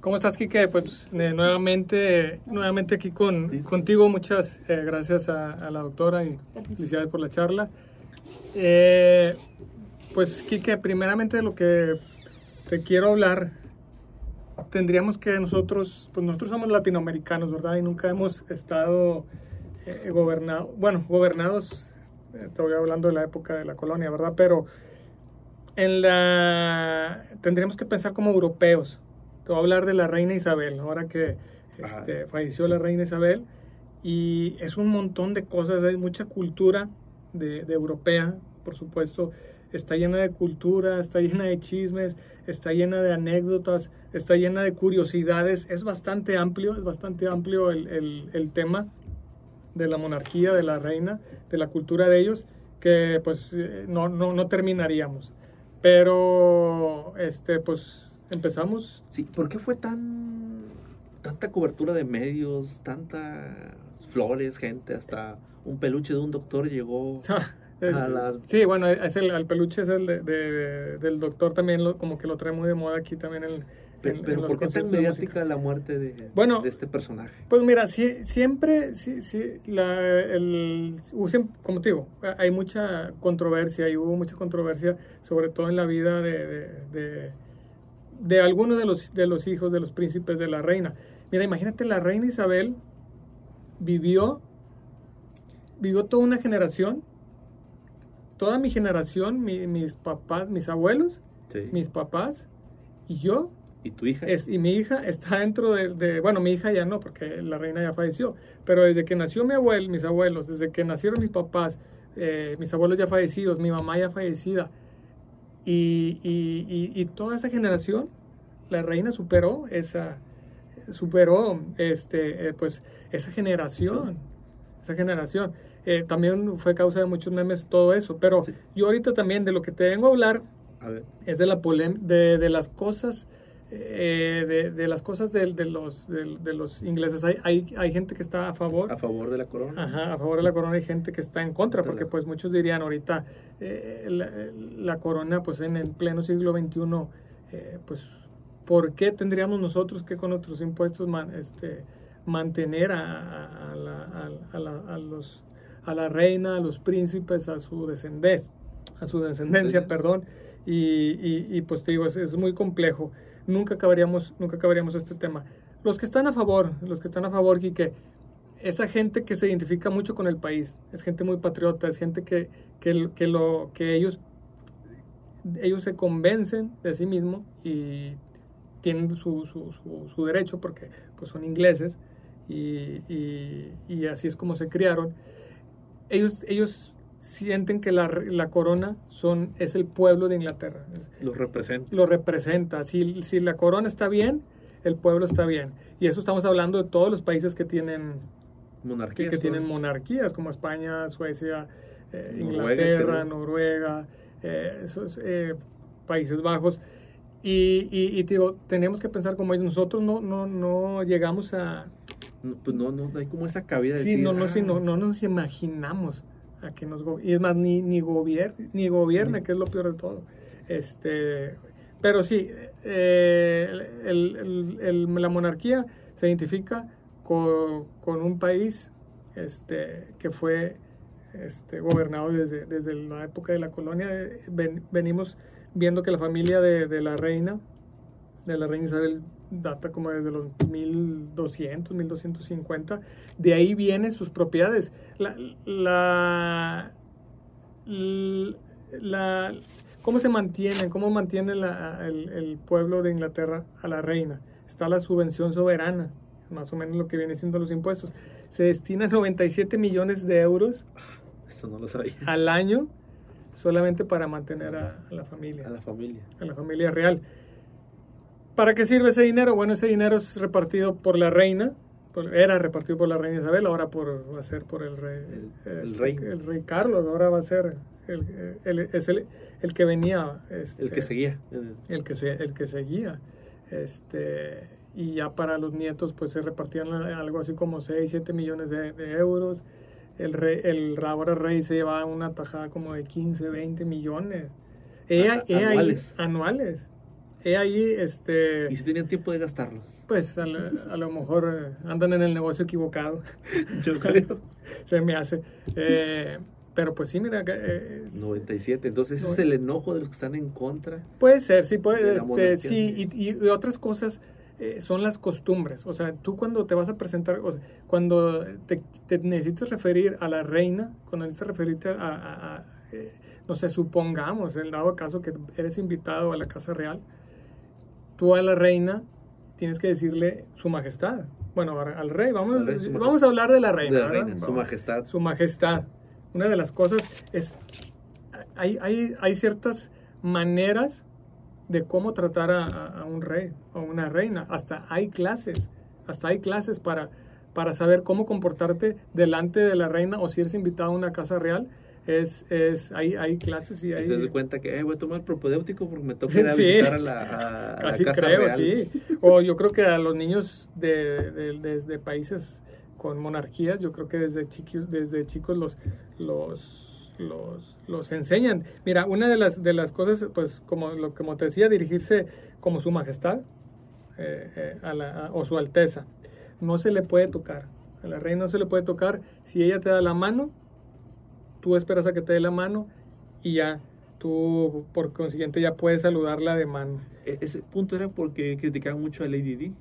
¿Cómo estás, Kike? Pues eh, nuevamente, nuevamente aquí con, contigo. Muchas eh, gracias a, la doctora y felicidades por la charla. Eh, pues, Kike, primeramente de lo que te quiero hablar, tendríamos que nosotros, pues nosotros somos latinoamericanos, ¿verdad? Y nunca hemos estado gobernados, bueno, gobernados, voy hablando de la época de la colonia, ¿verdad? Pero en la, tendríamos que pensar como europeos te voy a hablar de la reina Isabel, ahora que este, falleció la reina Isabel. Y es un montón de cosas, hay mucha cultura de, europea, por supuesto, está llena de cultura, está llena de chismes, está llena de anécdotas, está llena de curiosidades, es bastante amplio, es bastante amplio el, tema de la monarquía, de la reina, de la cultura de ellos, que pues eh, no, no, no terminaríamos. Pero, este, pues ¿Empezamos? Sí, ¿por qué fue tan tanta cobertura de medios, tanta flores, gente, hasta un peluche de un doctor llegó a la... Sí, bueno, es el, peluche es el de, del doctor también, lo, como que lo trae muy de moda aquí también en, pero, ¿por qué tan mediática la muerte de, bueno, de este personaje? Pues mira, sí, siempre, sí, sí, la, el, como te digo, hay mucha controversia y hubo mucha controversia, sobre todo en la vida de de algunos de los, de los hijos de los príncipes de la reina. Mira, imagínate, la reina Isabel vivió, vivió toda una generación, toda mi generación, mis papás, mis abuelos, mis papás y yo. ¿Y tu hija? y mi hija está dentro de, bueno, mi hija ya no, porque la reina ya falleció, pero desde que nació mi abuelo, mis abuelos, desde que nacieron mis papás, eh, mis abuelos ya fallecidos, mi mamá ya fallecida, y, toda esa generación, la reina superó esa, superó este, eh, pues, esa generación. Esa generación. Eh, también fue causa de muchos memes todo eso. Pero yo ahorita también de lo que te vengo a hablar es de la de, de las cosas eh, de, las cosas de, los, de, los ingleses. Hay, hay, hay, gente que está a favor. A favor de la corona. Ajá, a favor de la corona hay gente que está en contra, porque pues muchos dirían ahorita eh, la, corona pues en el pleno siglo XXI, eh, pues ¿por qué tendríamos nosotros que con nuestros impuestos este, mantener a, la, a, los, a la reina, a los príncipes, a su descendencia, a su descendencia, perdón? Y, y, pues te digo, es, es muy complejo nunca acabaríamos, nunca acabaríamos este tema. Los que están a favor, los que están a favor, que esa gente que se identifica mucho con el país, es gente muy patriota, es gente que, que, que, lo, que ellos, ellos se convencen de sí mismos y tienen su, su, su, derecho porque pues, son ingleses y, y, y, así es como se criaron. Ellos, ellos sienten que la, la, corona son, es el pueblo de Inglaterra. Lo representa. Lo representa. Si, si la corona está bien, el pueblo está bien. Y eso estamos hablando de todos los países que tienen monarquías, que, tienen monarquías como España, Suecia, eh, Inglaterra, Noruega, eh, esos, eh, Países Bajos. Y, y, digo, tenemos que pensar como nosotros no, no, no llegamos a... pues no, no, hay como esa cabida de sí, no, no, sí, no, ah". no nos imaginamos a que nos y es más ni ni gobierna ni gobierna que es lo peor de todo. Este pero sí eh, la monarquía se identifica con, un país este que fue este gobernado desde, desde la época de la colonia. Venimos viendo que la familia de, de la reina de la reina Isabel data como desde los 1200, 1250. De ahí vienen sus propiedades. La, la, la, ¿Cómo se mantienen? ¿Cómo mantiene el, pueblo de Inglaterra a la reina? Está la subvención soberana, más o menos lo que viene siendo los impuestos. Se destina 97 millones de euros Eso no lo sabía. al año solamente para mantener a, a la familia. A la familia. A la familia real. ¿Para qué sirve ese dinero? Bueno, ese dinero es repartido por la reina, era repartido por la reina Isabel, ahora por, va a ser por el rey, el, este, rey. el rey Carlos, ahora va a ser el, es el, el, que venía. Este, el que seguía. El que, se, el que seguía. Este, y ya para los nietos pues se repartían algo así como 6, 7 millones de, euros. El, rey, el ahora rey se llevaba una tajada como de 15, 20 millones. anuales. anuales he ahí, este... ¿Y si tenían tiempo de gastarlos? Pues a, lo mejor eh, andan en el negocio equivocado. Yo creo. Se me hace. Eh, pero pues sí, mira. Eh, 97, entonces ese es el enojo de los que están en contra. Puede ser, sí, puede. Este, sí, y, y, otras cosas eh, son las costumbres. O sea, tú cuando te vas a presentar, o sea, cuando te, necesitas referir a la reina, cuando necesitas referirte a, eh, no sé, supongamos, en dado caso que eres invitado a la Casa Real, tú a la reina tienes que decirle su majestad. Bueno, al rey, vamos, vamos a hablar de la reina. su majestad. Su majestad. Una de las cosas es, hay, hay, hay ciertas maneras de cómo tratar a, un rey o una reina. Hasta hay clases, hasta hay clases para, para saber cómo comportarte delante de la reina o si eres invitado a una casa real. Es, es, hay, hay clases y hay... Se da cuenta que voy a tomar propedéutico porque me toca ir a visitar a la, a, casa creo, real. Sí. O yo creo que a los niños de, de, de, países con monarquías, yo creo que desde chicos, desde chicos los, los los, los enseñan. Mira, una de las, de las cosas, pues como, lo, como te decía, dirigirse como su majestad eh, eh, a la, o su alteza. No se le puede tocar. A la reina no se le puede tocar. Si ella te da la mano, tú esperas a que te dé la mano y ya tú por consiguiente ya puedes saludarla de mano. E-, ese punto era porque criticaban mucho a Lady Di.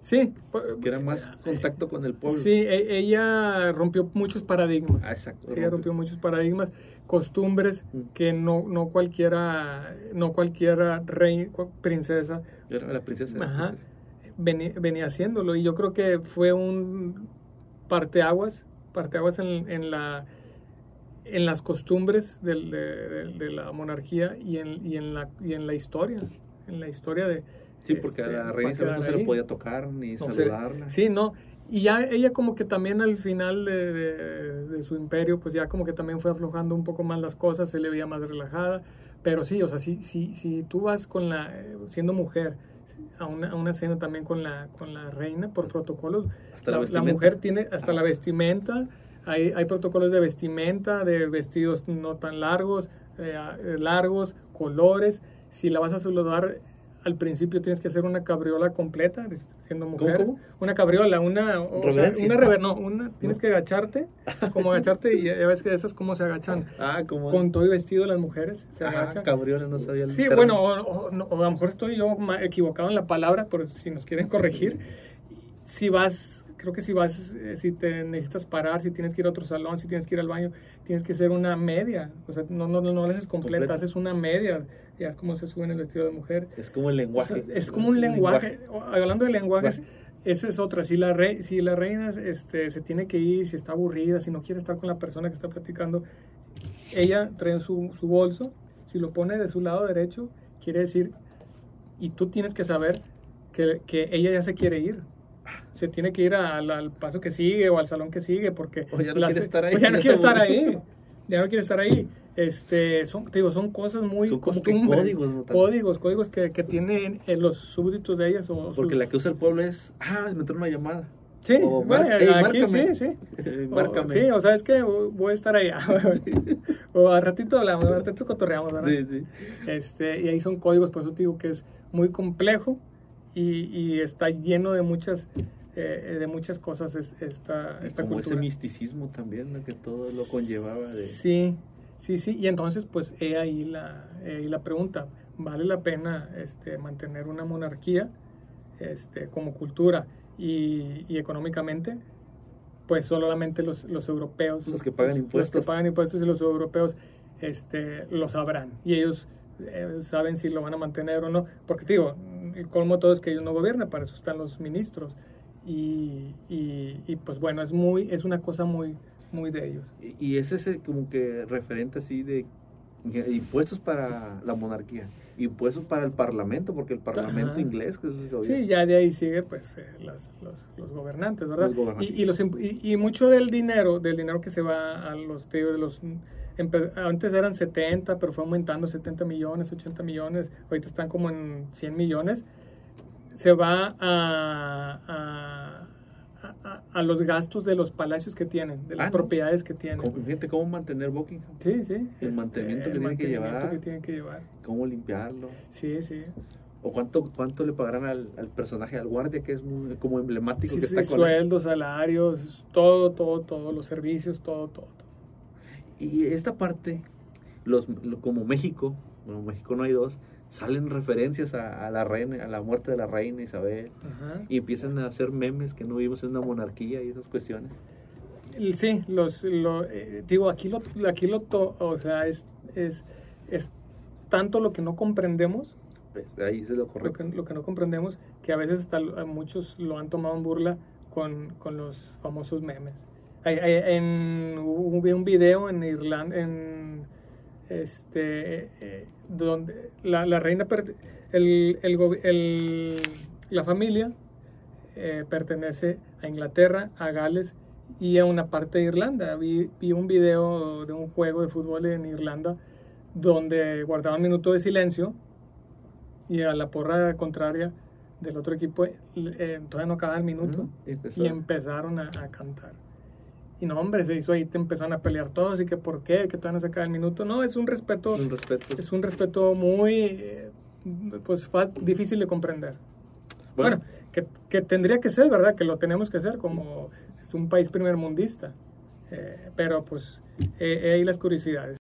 Sí. Que era más contacto con el pueblo. Sí, e, ella rompió muchos paradigmas. Ah, exacto. Ella rompió muchos paradigmas, costumbres mm. que no, no cualquiera, no cualquiera rey, princesa. Era la princesa. Venía, haciéndolo y yo creo que fue un parteaguas, parteaguas en, en la en las costumbres de, de, la monarquía y en, y en, la, y en la historia, en la historia de, Sí, porque a la este, reina no se le podía tocar ni saludarla. sí, no. Y ya ella como que también al final de, de, su imperio, pues ya como que también fue aflojando un poco más las cosas, se le veía más relajada. Pero sí, o sea, si, si, si tú vas con la, siendo mujer, a una, a una cena también con la, con la reina por protocolos, la, la, mujer tiene hasta la vestimenta, hay, hay protocolos de vestimenta, de vestidos no tan largos, eh, largos, colores. Si la vas a saludar al principio tienes que hacer una cabriola completa, siendo mujer. Una cabriola, una, o sea, una rever, no, una, tienes que agacharte, como agacharte, y ya ves que esas como se agachan. Ah, como. Con todo el vestido las mujeres se agachan. cabriola, no sabía el Sí, bueno, o, a lo mejor estoy yo equivocado en la palabra, por si nos quieren corregir. Si vas creo que si vas, eh, si te necesitas parar, si tienes que ir a otro salón, si tienes que ir al baño, tienes que hacer una media. O sea, no, no, no la haces completa, haces una media. Ya es como se sube en el vestido de mujer. Es como el lenguaje. es como un lenguaje. Hablando de lenguajes, esa es otra. Si la, re, si la reina este, se tiene que ir, si está aburrida, si no quiere estar con la persona que está platicando, ella trae su, su bolso, si lo pone de su lado derecho, quiere decir, y tú tienes que saber que, que ella ya se quiere ir se tiene que ir al, paso que sigue o al salón que sigue porque o ya no quiere estar ahí. ya no quiere estar ahí. Ya no quiere estar ahí. Este, son, digo, son cosas muy son costumbres, códigos, códigos, que, que tienen eh, los súbditos de ellas. O porque la que usa el pueblo es, ah, me entró una llamada. Sí, bueno, aquí sí, sí. márcame. sí, o sea, es que voy a estar allá. o al ratito hablamos, al ratito cotorreamos, ¿verdad? Sí, sí. Este, y ahí son códigos, por eso te digo que es muy complejo y, y está lleno de muchas eh, de muchas cosas es, esta, esta como ese misticismo también, que todo lo conllevaba de... Sí, sí, sí, y entonces pues he ahí la, la pregunta, ¿vale la pena este, mantener una monarquía este, como cultura y, y económicamente? Pues solamente los, los europeos. Los que pagan impuestos. Los que pagan impuestos y los europeos este, lo sabrán. Y ellos eh, saben si lo van a mantener o no. Porque digo, el colmo todo es que ellos no gobiernan, para eso están los ministros. Y, y, pues bueno, es muy es una cosa muy muy de ellos. Y, es ese como que referente así de impuestos para la monarquía, impuestos para el parlamento, porque el parlamento inglés... sí, ya de ahí sigue pues eh, los, los, gobernantes, ¿verdad? Y, y, los, y, mucho del dinero, del dinero que se va a los, de los antes eran 70, pero fue aumentando 70 millones, 80 millones, ahorita están como en 100 millones se va a, a, a, los gastos de los palacios que tienen, de las ah, propiedades que tienen. Gente, ¿cómo mantener Buckingham? Sí, sí. El mantenimiento, que, tiene que llevar, que tienen que llevar. ¿Cómo limpiarlo? Sí, sí. ¿O cuánto, cuánto le pagarán al, al personaje, al guardia, que es muy, como emblemático? Sí, que sí, está con él? sueldos, salarios, todo, todo, todo, los servicios, todo, todo. todo. Y esta parte, los, lo- como México, bueno, México no hay dos, salen referencias a, a la reina, a la muerte de la reina Isabel, Ajá. y empiezan a hacer memes que no vivimos en una monarquía y esas cuestiones. Sí, los, lo, eh, digo, aquí lo, aquí lo, to- o sea, es, es, es tanto lo que no comprendemos, Pues, ahí es lo lo correcto. que, lo que no comprendemos, que a veces hasta lo- muchos lo han tomado en burla con, con los famosos memes. En, hubo un video en Irlanda, en este, eh, donde la, la reina, per- el, el, la familia eh, pertenece a Inglaterra, a Gales y a una parte de Irlanda. Vi, vi un video de un juego de fútbol en Irlanda donde guardaban minuto de silencio y a la porra contraria del otro equipo eh, todavía no acababa el minuto y y empezaron a, a cantar. Y no, hombre, se hizo ahí, te empezaron a pelear todos y que por qué, que todavía no se acaba el minuto. No, es un respeto, Un respeto. es un respeto muy, eh, pues, difícil de comprender. Bueno, que, que tendría que ser, ¿verdad? Que lo tenemos que hacer como es un país primermundista. Eh, pero pues, eh, ahí las curiosidades.